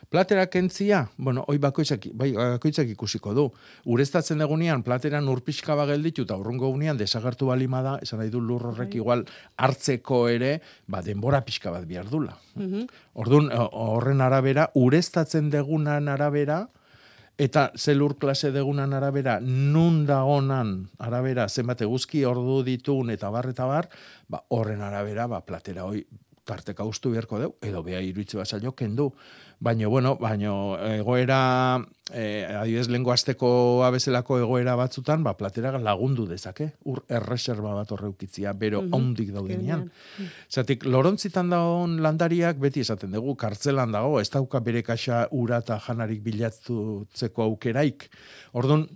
Platera kentzia, bueno, hoi bakoitzak, bai, bakoitzak ikusiko du. Ureztatzen egunean, plateran urpixka bagelditu eta urrungo egunean desagertu balima da, esan nahi du lur horrek Bai. igual hartzeko ere, ba, denbora pixka bat behar dula. Mhm. Orduan, o- horren arabera, ureztatzen degunan arabera, eta zelur klase degunan arabera, nun dagonan arabera, zenbat eguzki ordu ditun eta bar eta bar, ba, horren arabera, ba, platera hoi tarteka ustu beharko deu, edo beha iruitze basaio kendu. Baina, bueno, baina egoera, eh, adibidez, lengo azteko abezelako egoera batzutan, ba, platera lagundu dezake, ur erreserba bat horreukitzia, bero Mhm. ondik daudenean. Zatik, lorontzitan dagoen landariak beti esaten dugu, kartzelan dago, ez dauka bere kaxa ura eta janarik bilatzeko aukeraik. Orduan,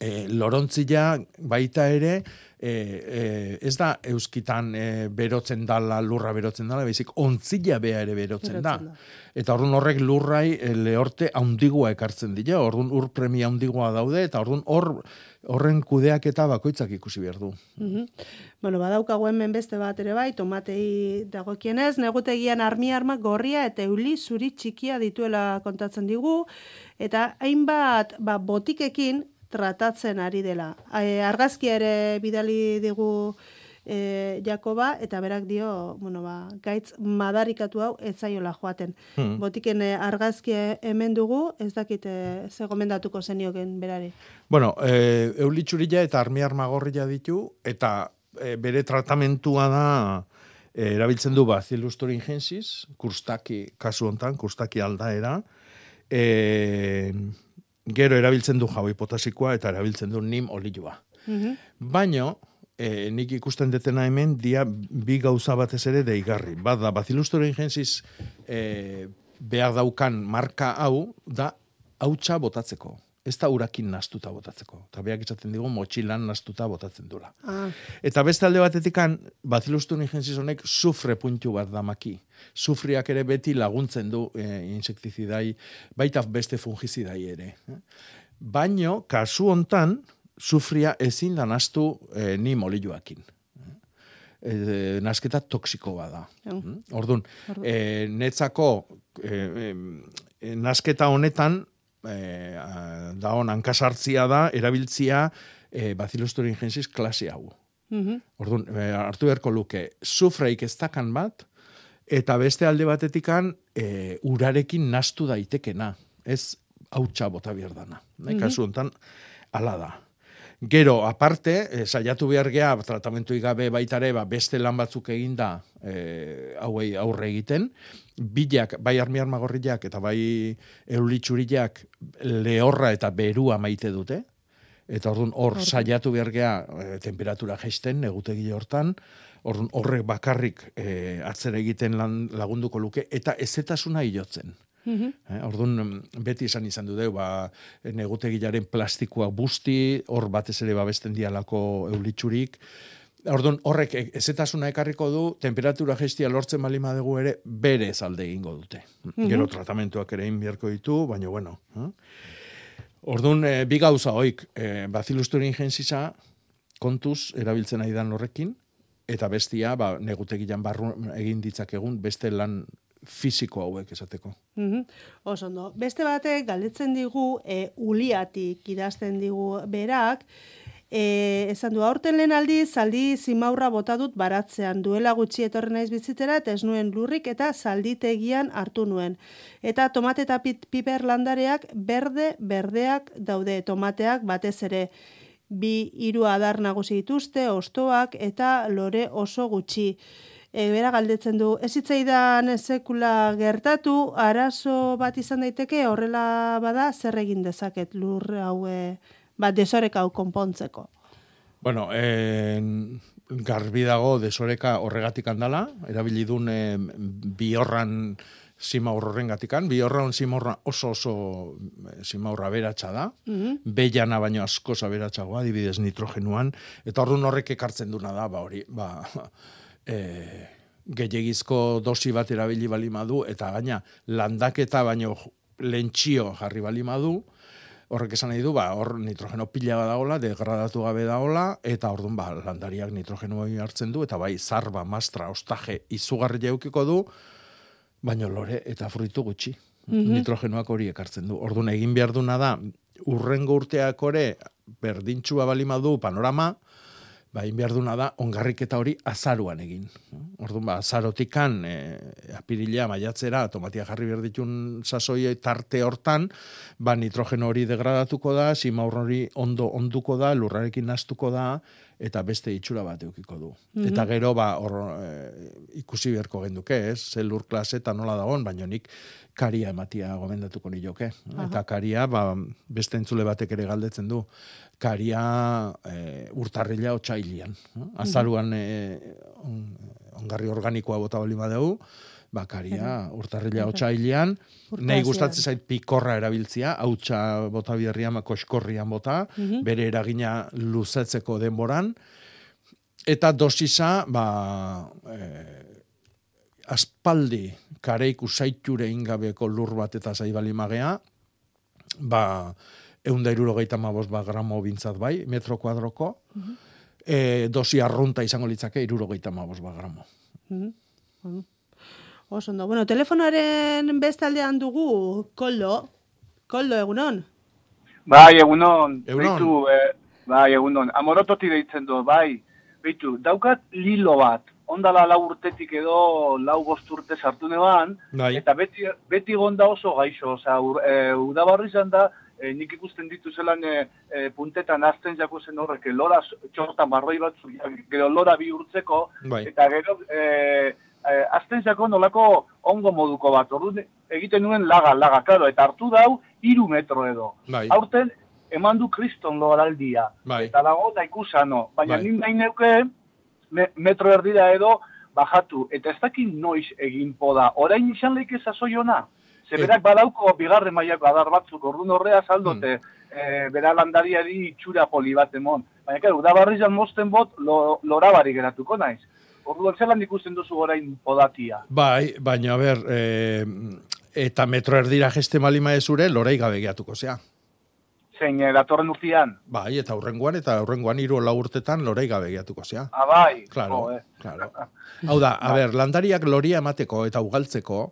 e, lorontzia baita ere, e, e, ez da euskitan e, berotzen dala, lurra berotzen dala, baizik ontzila bea ere berotzen, da. Berotzen da. Eta orduan horrek lurrai e, lehorte haundigua ekartzen dira, orduan ur premia haundigua daude, eta orduan hor, horren kudeak eta bakoitzak ikusi behar du. Mhm. Bueno, badaukagu hemen beste bat ere bai, tomatei dagokienez, negutegian armi arma gorria eta euli zuri txikia dituela kontatzen digu, eta hainbat ba, botikekin tratatzen ari dela. E, argazkia ere bidali digu e, Jakoba, eta berak dio, bueno, ba, gaitz madarikatu hau ez zaiola joaten. Hmm. Botiken e, argazkia hemen dugu, ez dakit e, ze gomendatuko zenioken berari. Bueno, e, eulitxurila eta armi armagorria ditu, eta e, bere tratamentua da e, erabiltzen du Bacillus thuringiensis, kurstaki, kasu hontan, kurstaki aldaera, e, gero erabiltzen du jaui potasikoa eta erabiltzen du nim olioa. Mhm. Baino, e, nik ikusten detena hemen, dia bi gauza batez ere deigarri. Bat da, Bacillus thuringiensis e, behar daukan marka hau, da hautsa botatzeko. Ez da urakin nastuta botatzeko. Eta behak esaten digu motxilan nastuta botatzen dula. Ah, Eta beste alde batetikan, Bacillus thuringiensis honek sufre puntu bat da maki. Sufriak ere beti laguntzen du e, insektizidai, baita beste fungizidai ere. eh. Baino, kasu hontan, sufria ezin da nastu e, ni molilloakin. E, nasketa toksiko bada. Jau. Mm? Orduan, Ordu- e, netzako e, e, nasketa honetan, e, da hon hankasartzia da, erabiltzia e, Bacillus thuringiensis klase hau. mhm. Orduan, e, hartu beharko luke, sufreik ez dakan bat, eta beste alde batetikan e, urarekin nastu daitekena. Ez hautsa bota behar dana. Mm Mhm. Kasu hontan, ala da. Gero, aparte, e, saiatu behar geha, tratamentu gabe baitare, ba, beste lan batzuk eginda e, hauei aurre egiten, bilak, bai armi armagorriak eta bai eulitxuriak lehorra eta berua maite dute, eta orduan hor saiatu behar geha, e, temperatura jaisten, negutegi hortan, orduan horrek bakarrik e, atzera egiten lan, lagunduko luke, eta ezetasuna hilotzen. Mhm. Eh, orduan, mm, beti izan du deu, ba, negutegilaren plastikoa busti, hor batez ere babesten dialako eulitxurik, Orduan, horrek e- ezetasuna ekarriko du, temperatura gestia lortzen bali dugu ere, bere alde egingo dute. Mhm. Gero tratamentuak ere egin beharko ditu, baina bueno. Eh? Orduan, e, bi gauza hoik, e, Bacillus thuringiensisa kontuz erabiltzen ari dan horrekin, eta bestia, ba, negutegian barru egin ditzakegun, beste lan fisiko hauek esateko. Mhm. Oso ondo. Beste batek galdetzen digu e, uliatik idazten digu berak, e, esan du aurten lehen aldi zaldi zimaurra bota dut baratzean duela gutxi etorri naiz bizitzera eta ez nuen lurrik eta zalditegian hartu nuen. Eta tomate eta piper landareak berde berdeak daude tomateak batez ere bi hiru adar nagusi dituzte, ostoak eta lore oso gutxi. E, bera galdetzen du, ez hitzaidan sekula gertatu, arazo bat izan daiteke, horrela bada, zer egin dezaket lur hau, e, bat desorek hau konpontzeko. Bueno, en, garbi dago desoreka horregatik handala, erabili dun eh, bihorran simaur horren gatikan, bihorran simaurra oso oso eh, simaurra beratxa da, Mhm. beilana baino asko aberatsagoa, adibidez nitrogenuan, eta orduan horrek ekartzen duna da, ba hori, ba, e, gehiagizko dosi bat erabili bali madu, eta gaina landaketa baino lentsio jarri bali madu, horrek esan nahi du, ba, hor nitrogeno pila dagoela, degradatu gabe dagoela, eta orduan ba, landariak nitrogeno hartzen du, eta bai, zarba, mastra, ostaje, izugarri jaukiko du, baino lore eta fruitu gutxi. Mhm. Nitrogenoak hori ekartzen du. Orduan egin behar duna da, urrengo urteak ore, berdintxua balima du panorama, ba, behar duna da, ongarriketa hori azaruan egin. Orduan, ba, azarotikan, e, apirila, maiatzera, tomatia jarri behar ditun sasoi tarte hortan, ba, nitrogeno hori degradatuko da, simaur hori ondo onduko da, lurrarekin nastuko da, eta beste itxura bat eukiko du. Mhm. Eta gero, ba, hor, e, ikusi beharko genduke, ez? Ze lur klase eta nola dagoen, baina nik karia ematia gomendatuko nioke. Eta karia, ba, beste entzule batek ere galdetzen du, karia e, urtarrila otxailian. Azaruan e, on, ongarri organikoa bota bali badeu, ba, karia urtarrila otxailian, nahi gustatzen zait pikorra erabiltzia, hautsa bota biherrian, koskorrian bota, Mhm. bere eragina luzetzeko denboran, eta dosisa, ba, e, aspaldi kareik usaiture ingabeko lur bat eta zaibali magea, ba, eunda irurogeita mabos ba gramo bintzat bai, metro kuadroko, e, dosi arrunta izango litzake irurogeita mabos ba gramo. Mhm. Bueno. Oso ondo. Bueno, telefonoaren bestaldean dugu Koldo. Koldo, egunon? Bai, egunon. Egunon. Beitu, eh, bai, egunon. Amorototi deitzen du, bai. Beitu, daukat lilo bat. Ondala lau urtetik edo lau bost urte sartu neban, Bai. eta beti, beti gonda oso gaixo. Oza, ur, e, udabarri izan da, e, nik ikusten ditu zelan e, e, puntetan azten jako zen horrek, e, lora txortan barroi batzu, gero lora bihurtzeko, Bai. eta gero e, e, azten jako nolako ongo moduko bat. Orduan egiten nuen laga, laga, klaro, eta hartu dau iru metro edo. Bai. Aurten eman du kriston loraldia. Bai. Eta dago da ikusano. Baina Bai. bai. nahi neuke me, metro erdira edo bajatu. Eta ez dakit noiz egin poda. Orain izan leike sasoi ona. Ze Et- berak badauko bigarren mailako adar batzuk. Orduan horrea saldote. Hmm. eh, bera landariari itxura poli bat emon. Baina, kero, udabarri zan mosten bot, lo, lorabari geratuko naiz. Orduan zelan ikusten duzu orain podatia. Bai, baina, ber, e, eta metro erdira geste malima ezure, lorei gabe geatuko zea. Zein, eh, datorren urtean. Bai, eta aurrengoan, eta aurrengoan hiru lau urtetan lorei gabe geatuko zea. Ah, bai. Claro, Jo, eh. claro. Hau da, a ber, landariak loria emateko eta ugaltzeko,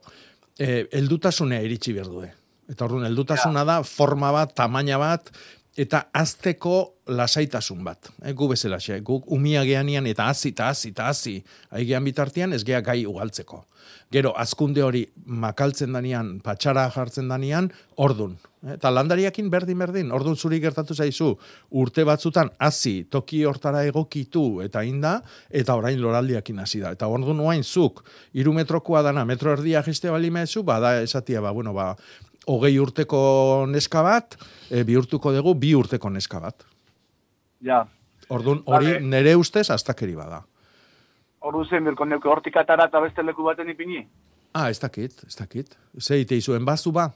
eh, eldutasunea iritsi behar du. Eta orduan, eldutasuna da forma bat, tamaina bat, eta azteko lasaitasun bat. Eh, gu bezalaxe, gu umia geanian eta hazi, eta hazi, eta hazi, aigean bitartian ez gea gai ugaltzeko. Gero, azkunde hori makaltzen danian, patxara jartzen danian, ordun. Eh, Eta landariakin berdin berdin, ordun zuri gertatu zaizu, urte batzutan hasi toki hortara egokitu eta inda, eta orain loraldiakin hasi da. Eta ordun noain zuk, iru metrokoa dana, metro erdia jeste bali mezu, bada esatia, ba, bueno, ba, hogei urteko neska bat, e, bihurtuko dugu bi urteko neska bat. Ja. Ordun hori Vale. nere ustez astakeri bada. Ordu zen, birko neuke hortik atara eta beste leku baten ipini? Ah, ez dakit, ez dakit. Zeite izuen bazu ba?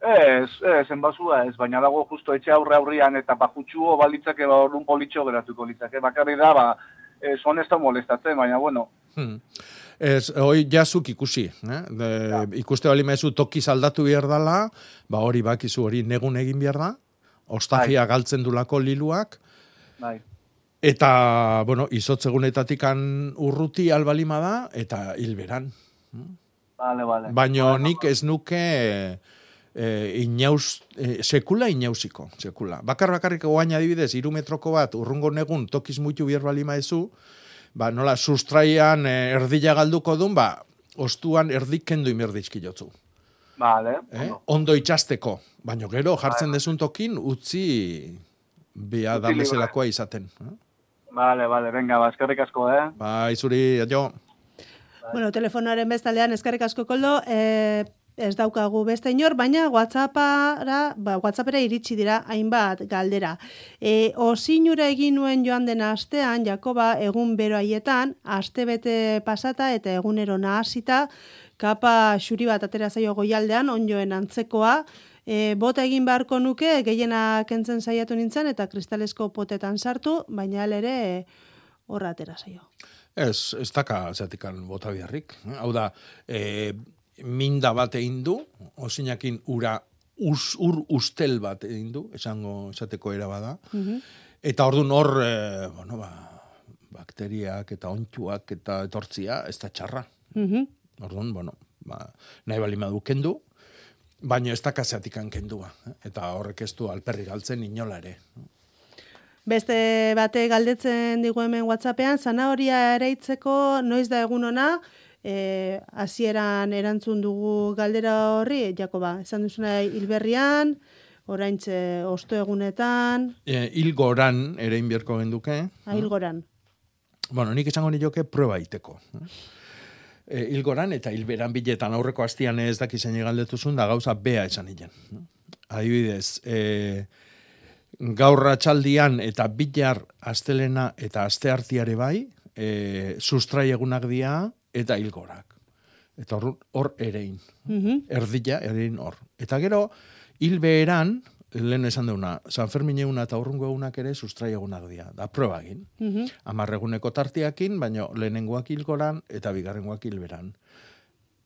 Ez, ez, enbazua ez, baina dago justo etxe aurre aurrian eta bajutxuo balitzake ba orduan politxo geratuko litzake. Bakarri da, ba, ez honesta molestatzen, baina bueno, Hmm. Ez, hoi jazuk ikusi, eh? De, ikuste bali mezu toki aldatu behar dala, ba hori bakizu hori negun egin behar da, ostagia galtzen dulako liluak, bai. eta, bueno, izotzegunetatik urruti albalima da, eta hilberan. Vale, vale. Baina nik ez nuke e, inauz, e, sekula inauziko, sekula. Bakar bakarrik oain adibidez, iru metroko bat, urrungo negun tokiz muitu bier balima ezu, ba, nola, sustraian e, erdila galduko dun, ba, ostuan erdik kendu imerdizki jotzu. Vale, Eh? Ondo itxasteko. Baina gero, jartzen desun tokin, utzi Utzi da bezalakoa izaten. Eh? vale, vale, venga, ba, eskerrik asko, eh? Ba, izuri, adio. Bueno, telefonoaren bestaldean eskerrik asko koldo, e, ez daukagu beste inor, baina WhatsAppara, ba, WhatsAppera iritsi dira hainbat galdera. E, osinura egin nuen joan den astean, Jakoba, egun bero haietan, aste bete pasata eta egunero nahasita, kapa xuri bat atera zaio goialdean, onjoen antzekoa, e, bota egin beharko nuke, gehiena kentzen saiatu nintzen, eta kristalesko potetan sartu, baina ere e, atera zaio. Ez, ez daka zatikan bota biharrik. Hau da, e, minda bat egin du, osinakin ura us, ur ustel bat egin du, esango esateko era bada. Mhm. Eta orduan hor, e, bueno, ba, bakteriak eta ontsuak eta etortzia, ez da txarra. Mhm. Orduan, bueno, ba, nahi bali madu kendu, baina ez da kaseatik kendua. eh? Eta horrek ez du alperri galtzen inola ere. Beste bate galdetzen digu hemen WhatsAppean, zanahoria ereitzeko noiz da egun ona, e, hasieran erantzun dugu galdera horri, Jakoba, esan duzuna hilberrian, oraintze osto egunetan, E, hilgoran ere inbierko genduke. ahilgoran. Bueno, nik esango nioke prueba iteko. E, hilgoran eta hilberan biletan aurreko hastian ez daki zein galdetuzun da gauza bea esan hilen. Adibidez, e, gaur ratxaldian eta bilar astelena eta asteartiare bai, e, sustrai egunak dia eta hilgorak. Eta hor, hor erein. Mhm. Erdila, erein hor. Eta gero, hilbeeran, lehen esan deuna, San Fermin eguna eta urrungo egunak ere sustrai egunak dira. Da, proba egin. Mhm. Amarreguneko tartiakin, baina lehenengoak hilgoran eta bigarrengoak hilberan.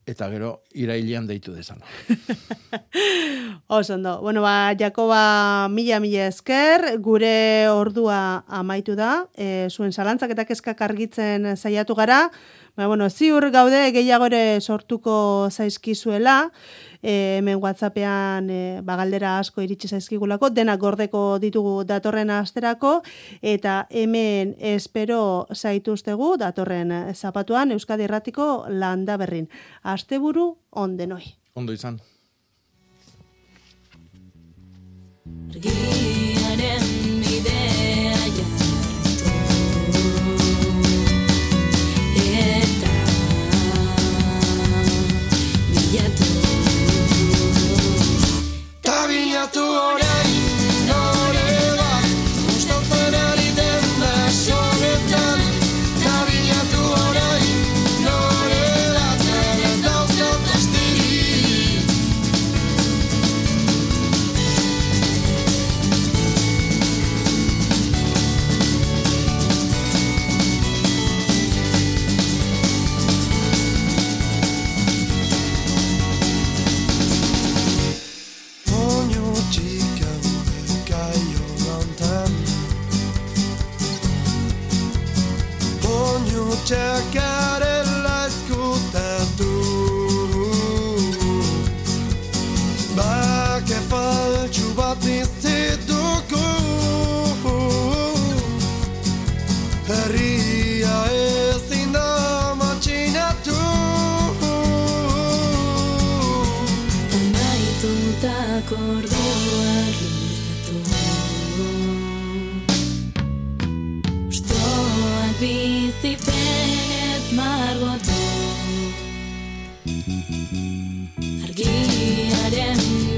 Eta gero, irailean deitu dezana. Oso ondo. Bueno, ba, Jakoba mila mila esker, gure ordua amaitu da, e, zuen zalantzak eta kezkak argitzen saiatu gara, ba, bueno, ziur gaude gehiago ere sortuko zaizkizuela, e, hemen WhatsAppean e, ba, galdera asko iritsi zaizkigulako, denak gordeko ditugu datorren asterako, eta hemen espero zaituztegu datorren zapatuan Euskadi Erratiko landa berrin. Asteburu ondenoi. Ondo izan. Argiaren bidea bilatu orain txakarela eskutatu Bake faltsu bat iztituko Herria ezin da matxinatu Amaitutako orduak margotu Argiaren